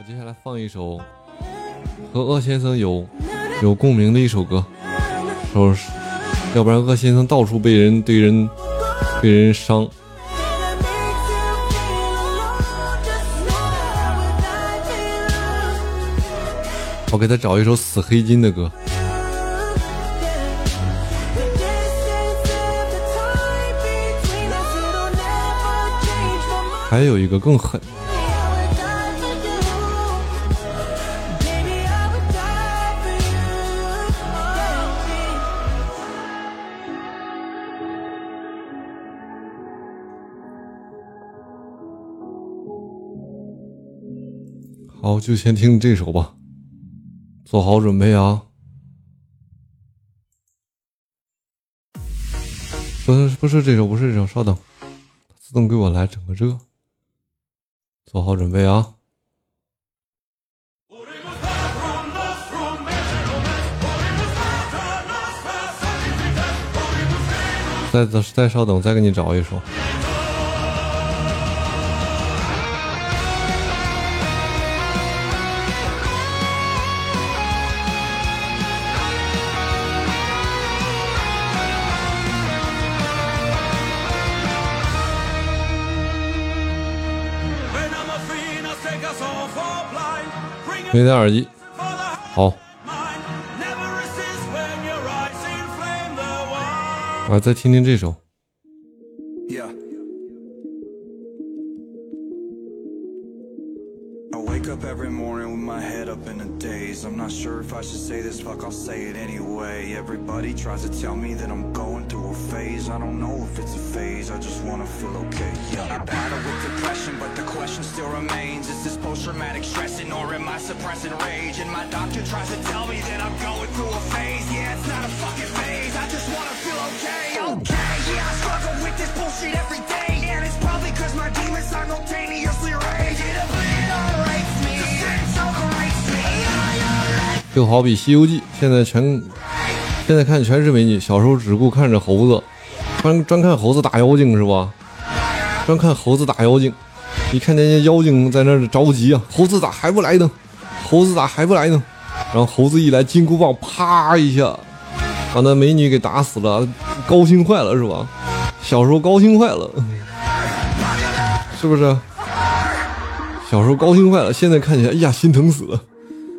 我接下来放一首和鄂先生有有共鸣的一首歌，说要不然鄂先生到处被人对人被人伤。我给他找一首死黑金的歌。还有一个更狠。好，就先听这首吧。做好准备啊！不是不是这首，不是这首，稍等，自动给我来整个这。做好准备啊！再再稍等，再给你找一首。没戴耳机，好。我再听听这首。I'm not sure if I should say this, fuck, I'll say it anyway. Everybody tries to tell me that I'm going through a phase. I don't know if it's a phase, I just wanna feel okay. Yeah. I battle with depression, but the question still remains Is this post traumatic stressing or am I suppressing rage? And my doctor tries to tell me that I'm going through a phase. Yeah, it's not a fucking phase, I just wanna feel okay. Okay, yeah, I struggle with this bullshit every day. And it's probably cause my demons simultaneously rage. 就好比《西游记》，现在全现在看全是美女，小时候只顾看着猴子，专专看猴子打妖精是吧？专看猴子打妖精，一看见妖精在那着急啊，猴子咋还不来呢？猴子咋还不来呢？然后猴子一来，金箍棒啪一下，把那美女给打死了，高兴坏了是吧？小时候高兴坏了，是不是？小时候高兴坏了，现在看起来，哎呀，心疼死了，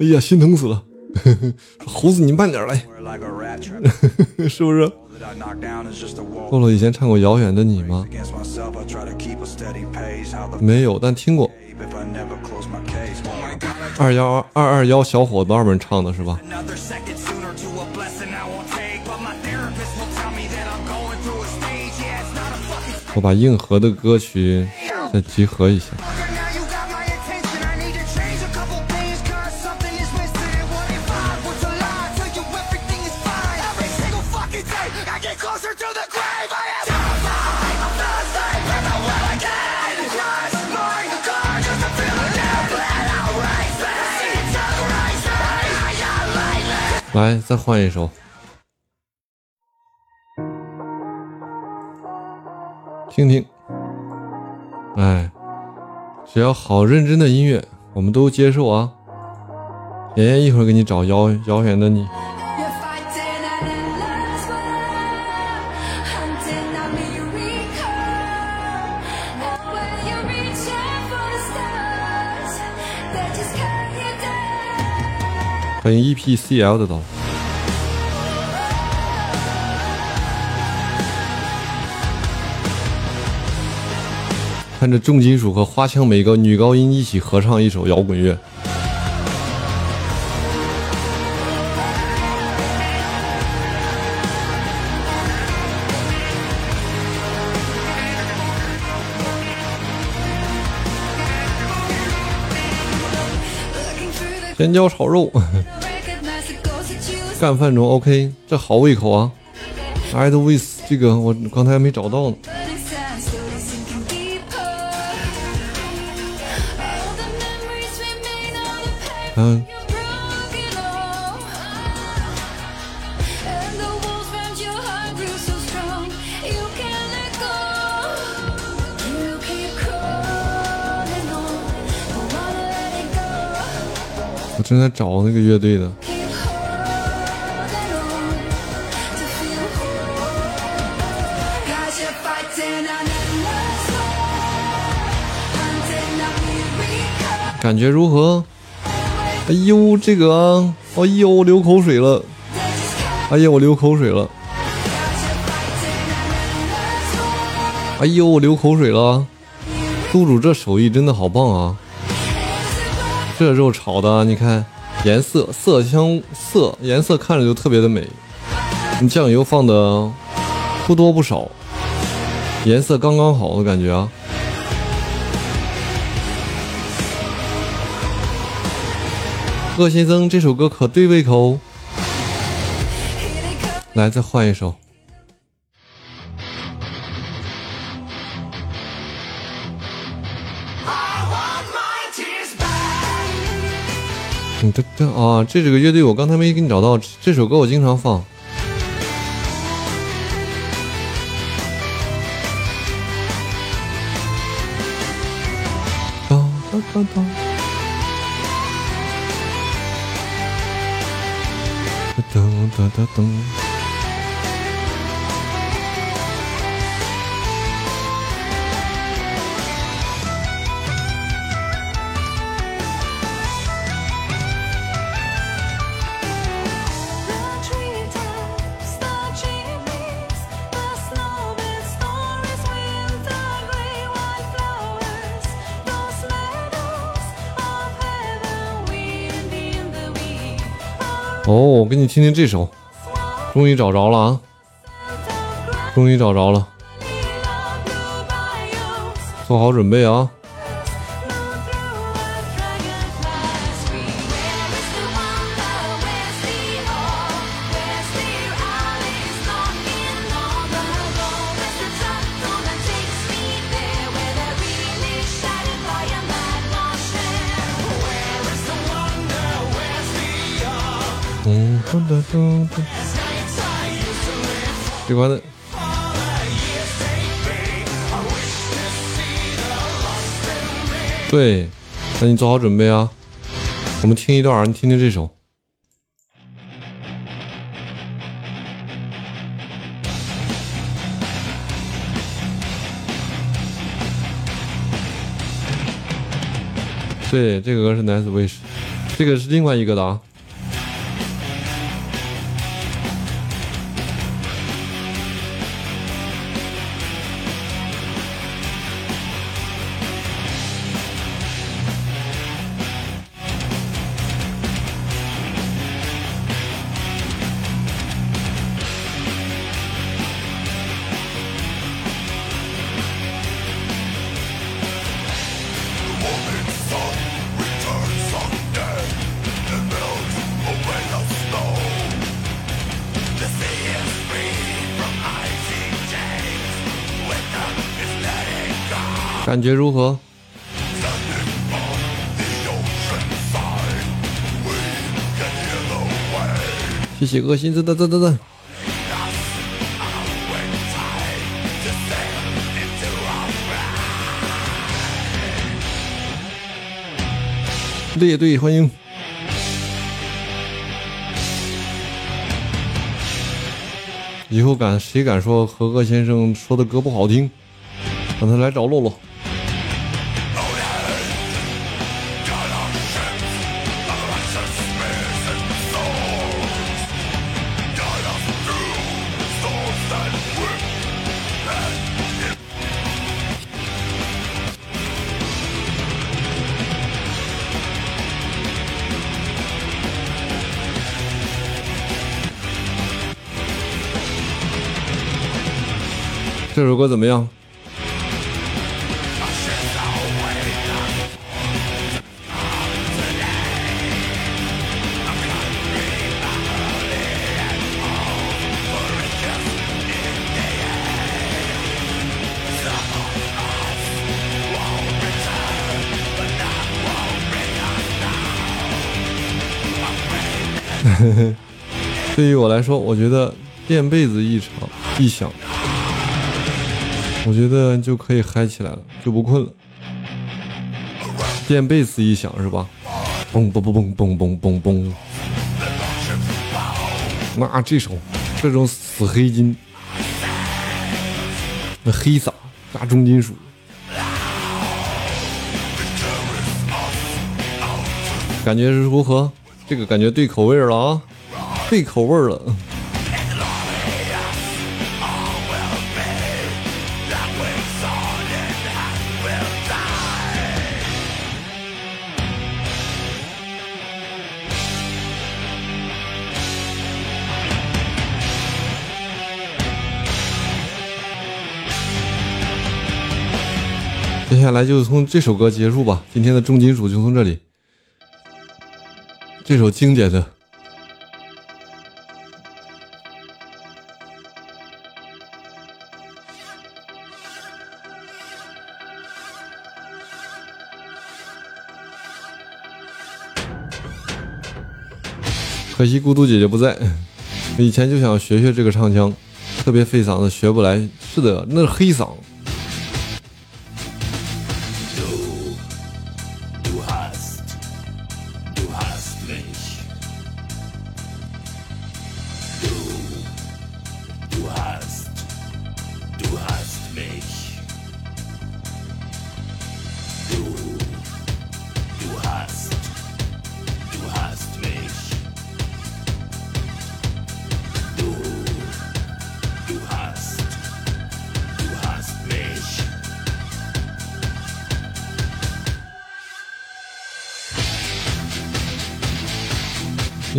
哎呀，心疼死了。猴子，你慢点来，是不是？洛洛以前唱过《遥远的你》吗？没有，但听过。二幺二二幺小伙伴们唱的是吧？我把硬核的歌曲再集合一下。来，再换一首，听听。哎，只要好认真的音乐，我们都接受啊。妍妍一会儿给你找遥遥远的你。欢迎 EPCL 的刀。看着重金属和花腔美高女高音一起合唱一首摇滚乐。尖椒炒肉，干饭中 OK，这好胃口啊 i d with 这个我刚才还没找到呢。嗯。正在找那个乐队的。感觉如何？哎呦，这个，哎呦，我流口水了。哎呀，我流口水了。哎呦，我流口水了。宿主这手艺真的好棒啊！这肉炒的，你看颜色、色香、色颜色看着就特别的美。你酱油放的不多不少，颜色刚刚好的感觉啊。恶先生，这首歌可对胃口。来，再换一首。这这啊，这几个乐队，我刚才没给你找到。这首歌我经常放。当当当当。噔噔噔噔。给你听听这首，终于找着了啊！终于找着了，做好准备啊！咚咚咚，这关的。对，那你做好准备啊！我们听一段，你听听这首。对，这个歌是 Nice Wish，这个是另外一个的啊。感觉如何？谢谢恶心，等等等等等。列队欢迎。以后敢谁敢说和恶先生说的歌不好听，让他来找洛洛。这首歌怎么样？对于我来说，我觉得垫被子一场一响。我觉得就可以嗨起来了，就不困了。电贝斯一响是吧？嘣嘣嘣嘣嘣嘣嘣。那这首这种死黑金，那黑撒加重金属，感觉是如何？这个感觉对口味了啊，对口味了。接下来就从这首歌结束吧，今天的重金属就从这里。这首经典的，可惜孤独姐姐不在。以前就想学学这个唱腔，特别费嗓子，学不来。是的，那是黑嗓。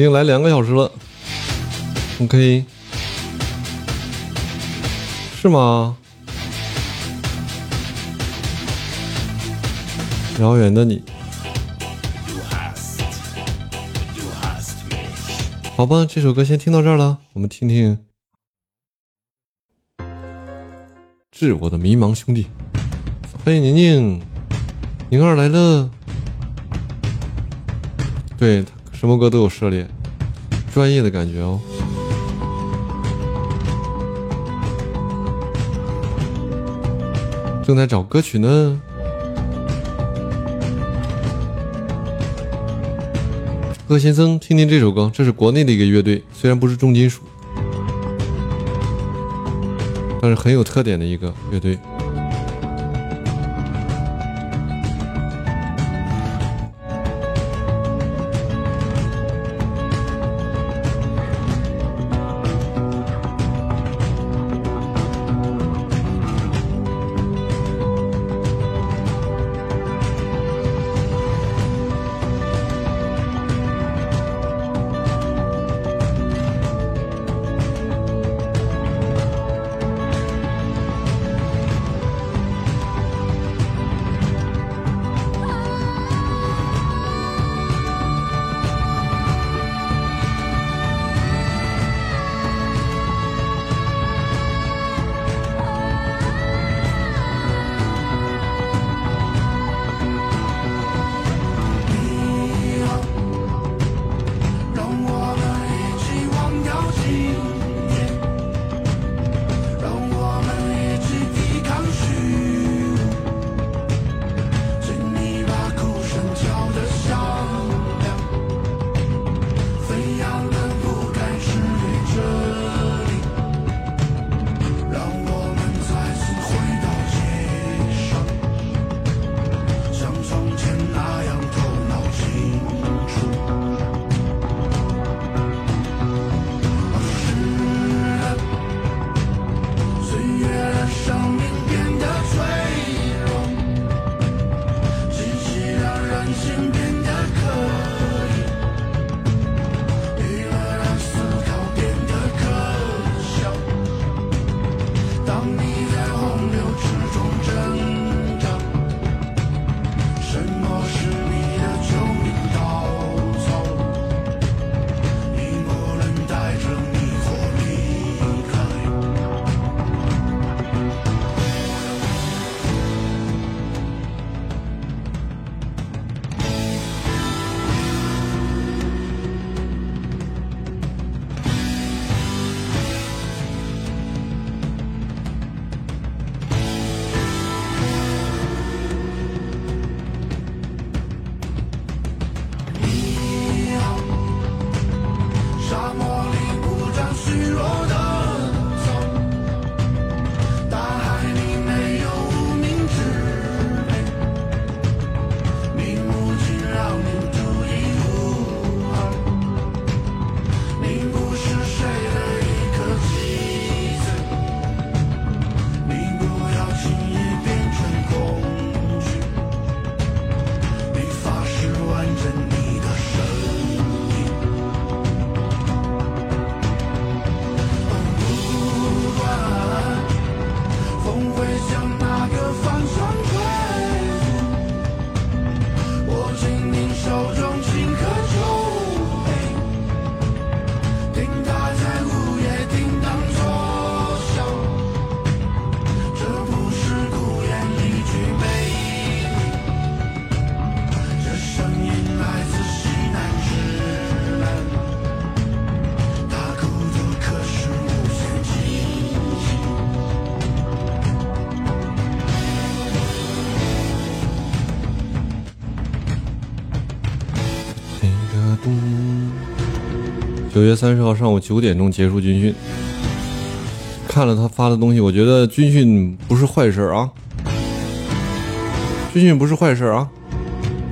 已经来两个小时了，OK，是吗？遥远的你，好吧，这首歌先听到这儿了，我们听听《致我的迷茫兄弟》，欢迎宁宁，宁儿来了，对。什么歌都有涉猎，专业的感觉哦。正在找歌曲呢。贺先生，听听这首歌，这是国内的一个乐队，虽然不是重金属，但是很有特点的一个乐队。九月三十号上午九点钟结束军训。看了他发的东西，我觉得军训不是坏事啊。军训不是坏事啊。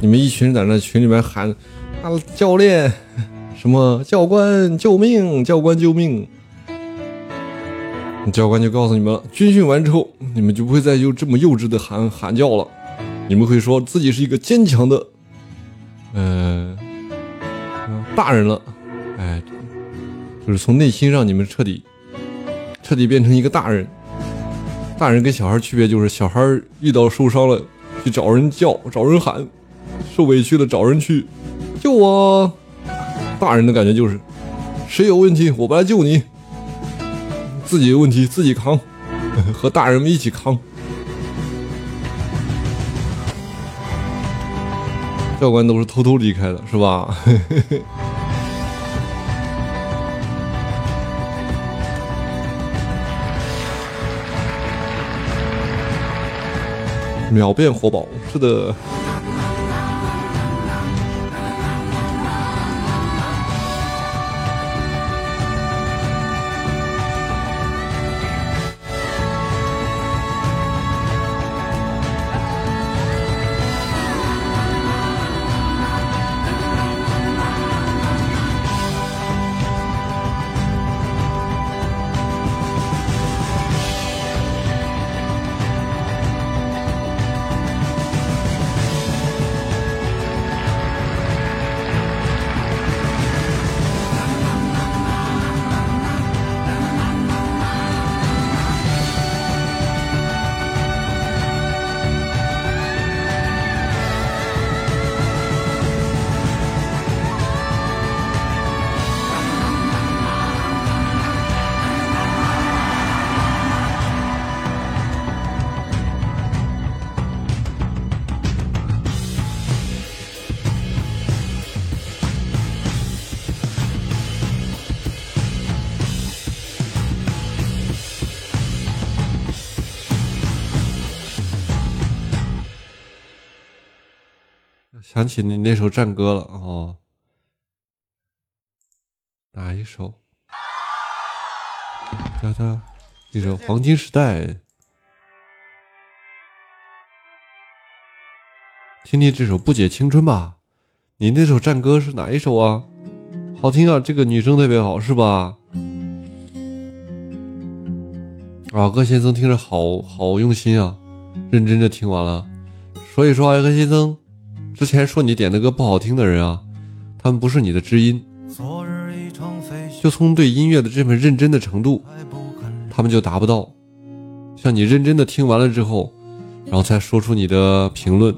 你们一群人在那群里面喊啊，教练，什么教官救命，教官救命。教官就告诉你们了，军训完之后，你们就不会再有这么幼稚的喊喊叫了。你们会说自己是一个坚强的，呃，大人了。哎，就是从内心让你们彻底。彻底变成一个大人，大人跟小孩区别就是小孩遇到受伤了去找人叫找人喊，受委屈了找人去救我。大人的感觉就是谁有问题我不来救你，自己有问题自己扛，和大人们一起扛。教官都是偷偷离开的，是吧？秒变活宝，是的。想起你那首战歌了哦，哪一首？叫他，一首《黄金时代》。听听这首《不解青春》吧。你那首战歌是哪一首啊？好听啊，这个女生特别好，是吧？啊，哥先生听着好好用心啊，认真的听完了。所以说，啊，柯先生。之前说你点的歌不好听的人啊，他们不是你的知音。就从对音乐的这份认真的程度，他们就达不到。像你认真的听完了之后，然后才说出你的评论。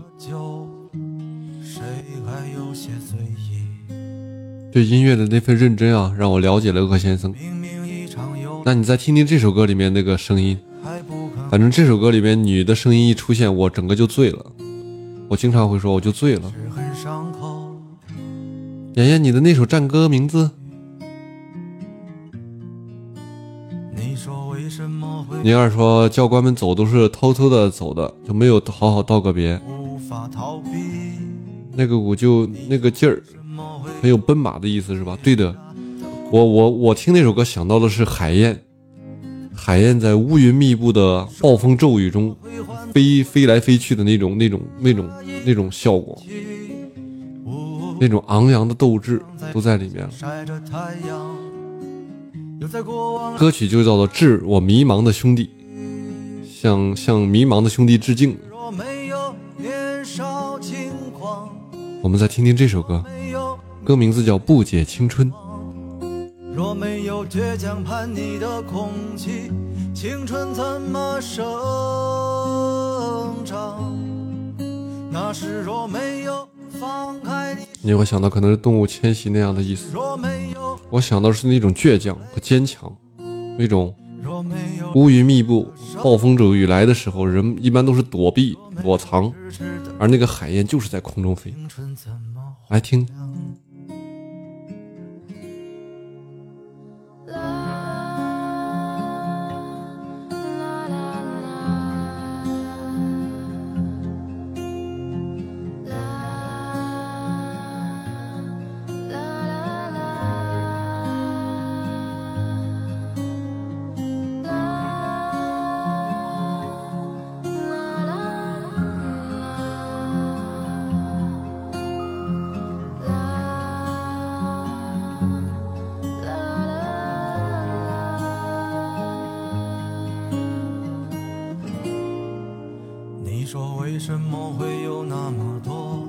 对音乐的那份认真啊，让我了解了鄂先生。那你再听听这首歌里面那个声音，反正这首歌里面女的声音一出现，我整个就醉了。我经常会说，我就醉了。妍妍，你的那首战歌名字？宁儿说，教官们走都是偷偷的走的，就没有好好道个别。那个舞就那个劲儿，很有奔马的意思，是吧？对的，我我我听那首歌想到的是海燕，海燕在乌云密布的暴风骤雨中。飞飞来飞去的那种、那种、那种、那种效果，那种昂扬的斗志都在里面了。歌曲就叫做《致我迷茫的兄弟》，向向迷茫的兄弟致敬。我们再听听这首歌，歌名字叫《不解青春》。若没有倔强叛逆的空气，青春怎么生长？那时若没有放开你，你会想到可能是动物迁徙那样的意思。我想到是那种倔强和坚强，那种乌云密布、暴风骤雨来的时候，人一般都是躲避、躲藏，而那个海燕就是在空中飞。来听。为什么会有那么多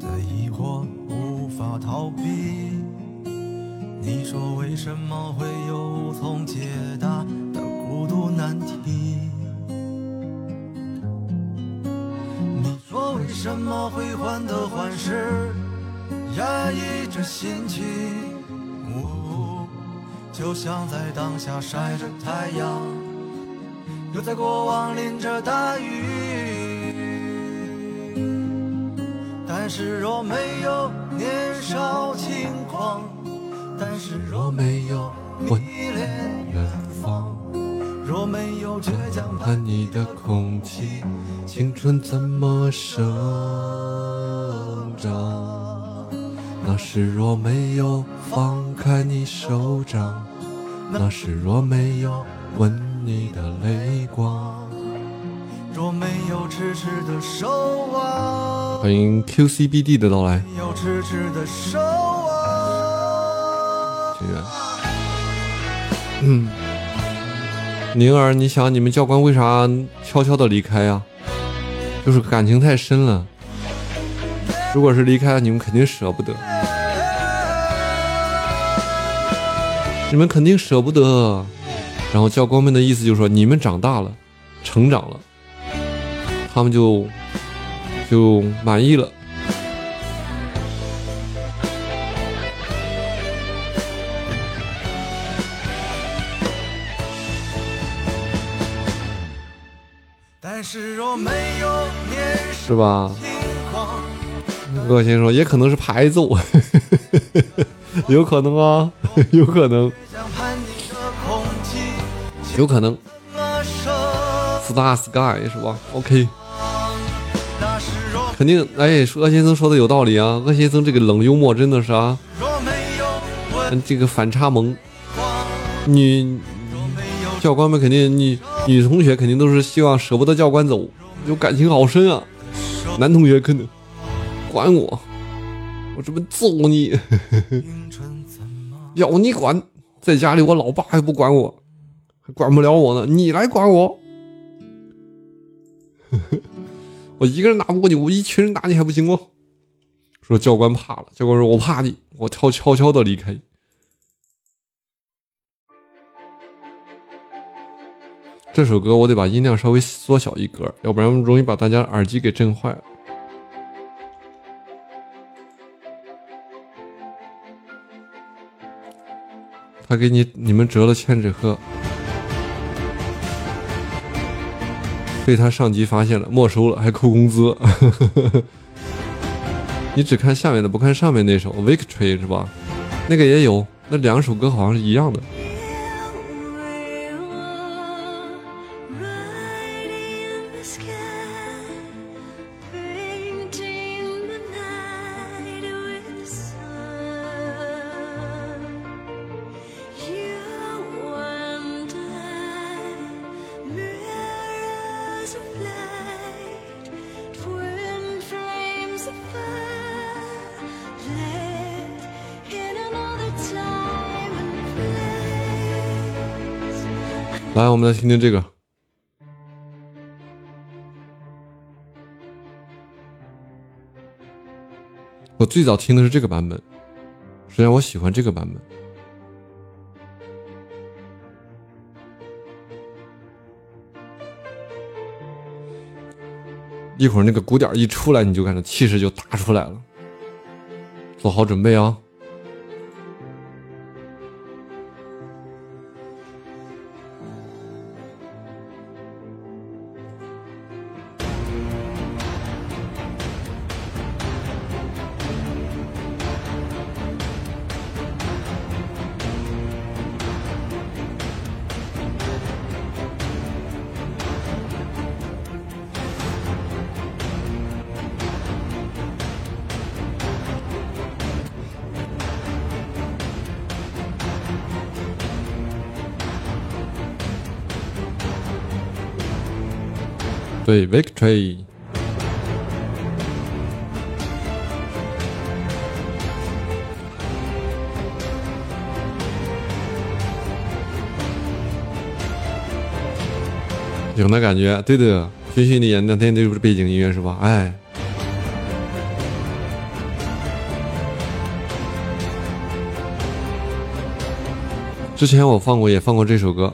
的疑惑无法逃避？你说为什么会有无从解答的孤独难题？你说为什么会患得患失，压抑着心情？呜，就像在当下晒着太阳。又在过往淋着大雨，但是若没有年少轻狂，但是若没有迷恋远方，若没有倔强叛逆的空气，青春怎么生长？那时若没有放开你手掌，那时若没有吻。你的泪光，若没有痴痴的守望。欢迎 QCBD 的到来。有痴痴的守望。宁儿，你想你们教官为啥悄悄的离开呀？就是感情太深了。如果是离开，你们肯定舍不得。你们肯定舍不得。然后教官们的意思就是说，你们长大了，成长了，他们就就满意了。是吧？恶心说，也可能是排揍，有可能啊，有可能。有可能，Star Sky 是吧？OK，肯定。哎，说先生说的有道理啊，恶先生这个冷幽默真的是啊，这个反差萌。女教官们肯定，女女同学肯定都是希望舍不得教官走，就感情好深啊。男同学可能管我，我这么揍你，要你管，在家里我老爸还不管我。管不了我呢，你来管我！我一个人打不过你，我一群人打你还不行吗？说教官怕了，教官说：“我怕你，我悄悄悄的离开。”这首歌我得把音量稍微缩小一格，要不然容易把大家耳机给震坏了。他给你你们折了千纸鹤。被他上级发现了，没收了，还扣工资。你只看下面的，不看上面那首《Victory》是吧？那个也有，那两首歌好像是一样的。来，我们来听听这个。我最早听的是这个版本，实际上我喜欢这个版本。一会儿那个鼓点一出来，你就感觉气势就打出来了。做好准备啊！对，Victory。有那感觉，对的，军训你演两天就是背景音乐是吧？哎。之前我放过，也放过这首歌。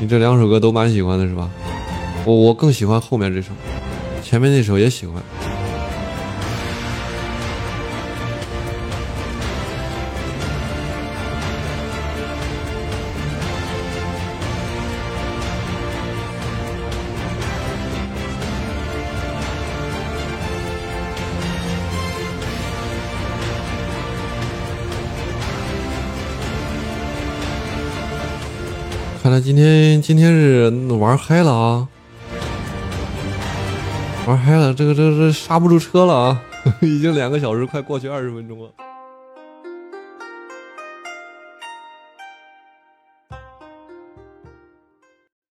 你这两首歌都蛮喜欢的是吧？我我更喜欢后面这首，前面那首也喜欢。看来今天今天是玩嗨了啊，玩嗨了，这个这个这刹不住车了啊，已经两个小时快过去二十分钟了。